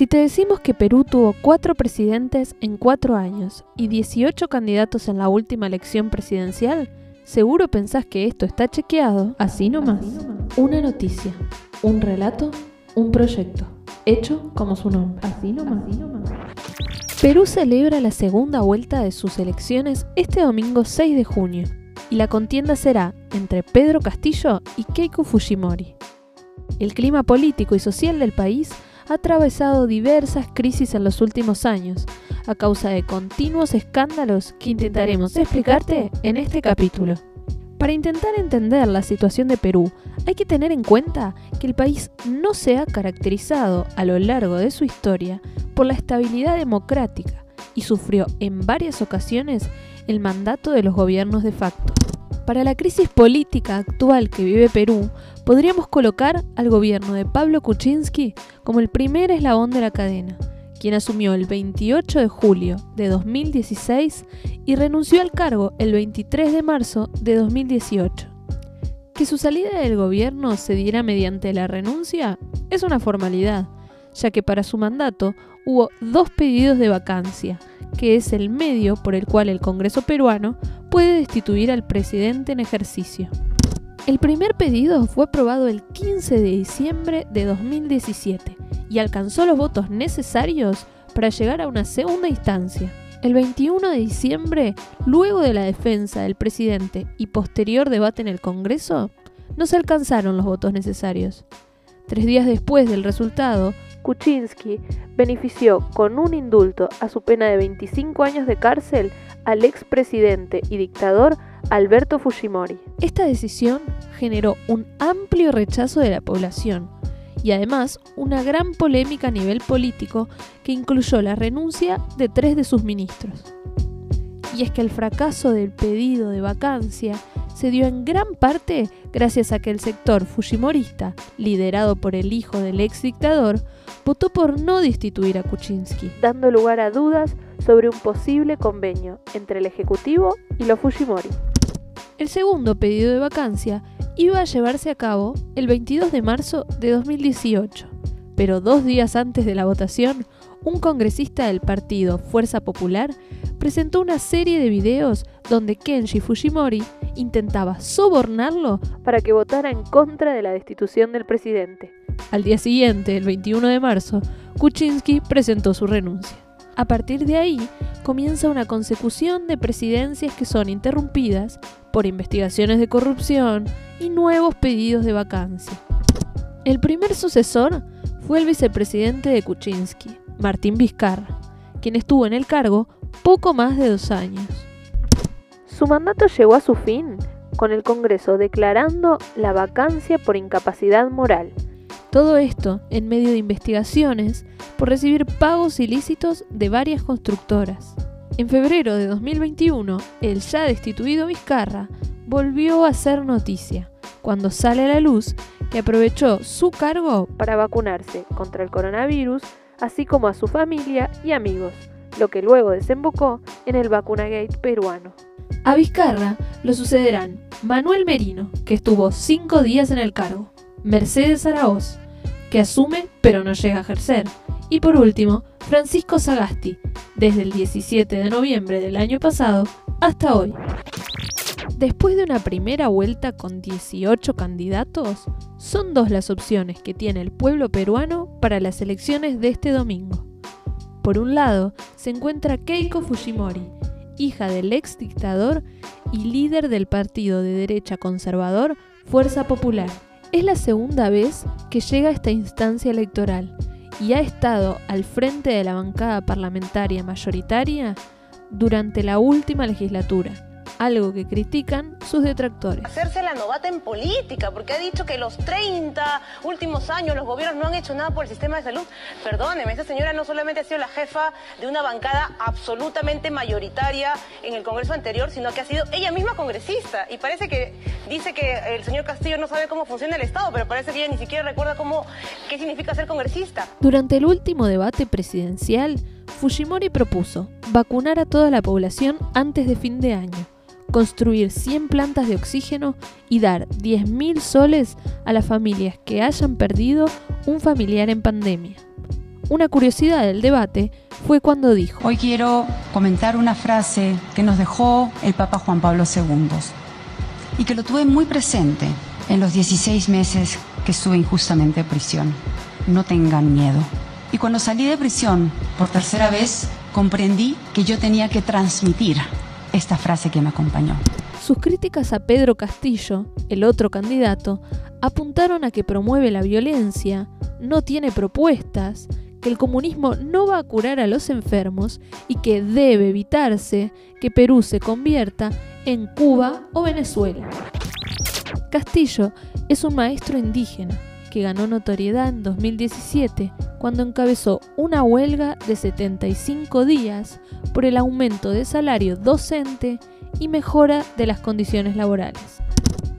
Si te decimos que Perú tuvo cuatro presidentes en cuatro años y 18 candidatos en la última elección presidencial, seguro pensás que esto está chequeado así nomás. Una noticia, un relato, un proyecto, hecho como su nombre. Así nomás. Así nomás. Perú celebra la segunda vuelta de sus elecciones este domingo 6 de junio y la contienda será entre Pedro Castillo y Keiko Fujimori. El clima político y social del país ha atravesado diversas crisis en los últimos años, a causa de continuos escándalos que intentaremos explicarte en este capítulo. Para intentar entender la situación de Perú, hay que tener en cuenta que el país no se ha caracterizado a lo largo de su historia por la estabilidad democrática y sufrió en varias ocasiones el mandato de los gobiernos de facto. Para la crisis política actual que vive Perú, podríamos colocar al gobierno de Pablo Kuczynski como el primer eslabón de la cadena, quien asumió el 28 de julio de 2016 y renunció al cargo el 23 de marzo de 2018. Que su salida del gobierno se diera mediante la renuncia es una formalidad, ya que para su mandato hubo dos pedidos de vacancia, que es el medio por el cual el Congreso peruano puede destituir al presidente en ejercicio. El primer pedido fue aprobado el 15 de diciembre de 2017 y alcanzó los votos necesarios para llegar a una segunda instancia. El 21 de diciembre, luego de la defensa del presidente y posterior debate en el Congreso, no se alcanzaron los votos necesarios. Tres días después del resultado, Kuczynski benefició con un indulto a su pena de 25 años de cárcel al expresidente y dictador Alberto Fujimori. Esta decisión generó un amplio rechazo de la población y además una gran polémica a nivel político que incluyó la renuncia de tres de sus ministros. Y es que el fracaso del pedido de vacancia se dio en gran parte gracias a que el sector fujimorista, liderado por el hijo del ex dictador, votó por no destituir a Kuczynski, dando lugar a dudas sobre un posible convenio entre el Ejecutivo y los Fujimori. El segundo pedido de vacancia iba a llevarse a cabo el 22 de marzo de 2018, pero dos días antes de la votación, un congresista del partido Fuerza Popular presentó una serie de videos donde Kenji Fujimori intentaba sobornarlo para que votara en contra de la destitución del presidente. Al día siguiente, el 21 de marzo, Kuczynski presentó su renuncia. A partir de ahí, comienza una consecución de presidencias que son interrumpidas por investigaciones de corrupción y nuevos pedidos de vacancia. El primer sucesor fue el vicepresidente de Kuczynski, Martín Vizcarra, quien estuvo en el cargo poco más de dos años. Su mandato llegó a su fin con el Congreso declarando la vacancia por incapacidad moral. Todo esto en medio de investigaciones por recibir pagos ilícitos de varias constructoras. En febrero de 2021, el ya destituido Vizcarra volvió a ser noticia cuando sale a la luz que aprovechó su cargo para vacunarse contra el coronavirus, así como a su familia y amigos, lo que luego desembocó en el vacunagate peruano. A Vizcarra lo sucederán Manuel Merino, que estuvo cinco días en el cargo, Mercedes Araoz, que asume pero no llega a ejercer, y por último, Francisco Sagasti, desde el 17 de noviembre del año pasado hasta hoy. Después de una primera vuelta con 18 candidatos, son dos las opciones que tiene el pueblo peruano para las elecciones de este domingo. Por un lado, se encuentra Keiko Fujimori, hija del ex dictador y líder del partido de derecha conservador Fuerza Popular. Es la segunda vez que llega a esta instancia electoral y ha estado al frente de la bancada parlamentaria mayoritaria durante la última legislatura algo que critican sus detractores. Hacerse la novata en política, porque ha dicho que los 30 últimos años los gobiernos no han hecho nada por el sistema de salud. Perdóneme, esa señora no solamente ha sido la jefa de una bancada absolutamente mayoritaria en el Congreso anterior, sino que ha sido ella misma congresista. Y parece que dice que el señor Castillo no sabe cómo funciona el Estado, pero parece que ella ni siquiera recuerda cómo, qué significa ser congresista. Durante el último debate presidencial, Fujimori propuso vacunar a toda la población antes de fin de año construir 100 plantas de oxígeno y dar 10.000 soles a las familias que hayan perdido un familiar en pandemia. Una curiosidad del debate fue cuando dijo, Hoy quiero comentar una frase que nos dejó el Papa Juan Pablo II y que lo tuve muy presente en los 16 meses que estuve injustamente en prisión. No tengan miedo. Y cuando salí de prisión por tercera vez, comprendí que yo tenía que transmitir esta frase que me acompañó. Sus críticas a Pedro Castillo, el otro candidato, apuntaron a que promueve la violencia, no tiene propuestas, que el comunismo no va a curar a los enfermos y que debe evitarse que Perú se convierta en Cuba o Venezuela. Castillo es un maestro indígena que ganó notoriedad en 2017 cuando encabezó una huelga de 75 días por el aumento de salario docente y mejora de las condiciones laborales.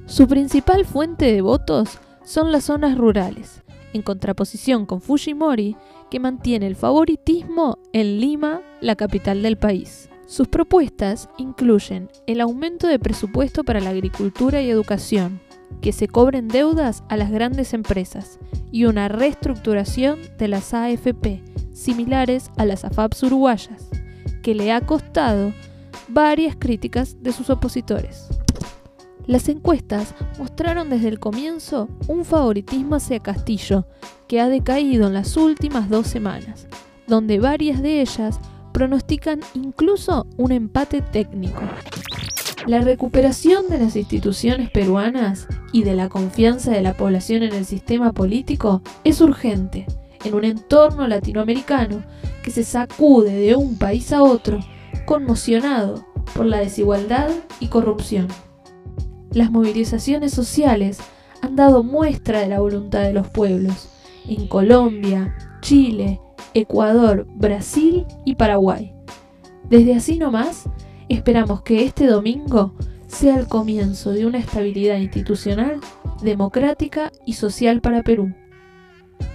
Su principal fuente de votos son las zonas rurales, en contraposición con Fujimori, que mantiene el favoritismo en Lima, la capital del país. Sus propuestas incluyen el aumento de presupuesto para la agricultura y educación, que se cobren deudas a las grandes empresas y una reestructuración de las AFP, similares a las AFAPs uruguayas, que le ha costado varias críticas de sus opositores. Las encuestas mostraron desde el comienzo un favoritismo hacia Castillo, que ha decaído en las últimas dos semanas, donde varias de ellas pronostican incluso un empate técnico. La recuperación de las instituciones peruanas y de la confianza de la población en el sistema político es urgente en un entorno latinoamericano que se sacude de un país a otro conmocionado por la desigualdad y corrupción. Las movilizaciones sociales han dado muestra de la voluntad de los pueblos en Colombia, Chile, Ecuador, Brasil y Paraguay. Desde así nomás, Esperamos que este domingo sea el comienzo de una estabilidad institucional, democrática y social para Perú.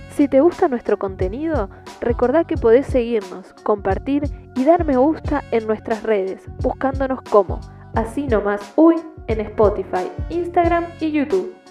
Si te gusta nuestro contenido, recordá que podés seguirnos, compartir y dar me gusta en nuestras redes, buscándonos como Así Nomás Uy en Spotify, Instagram y YouTube.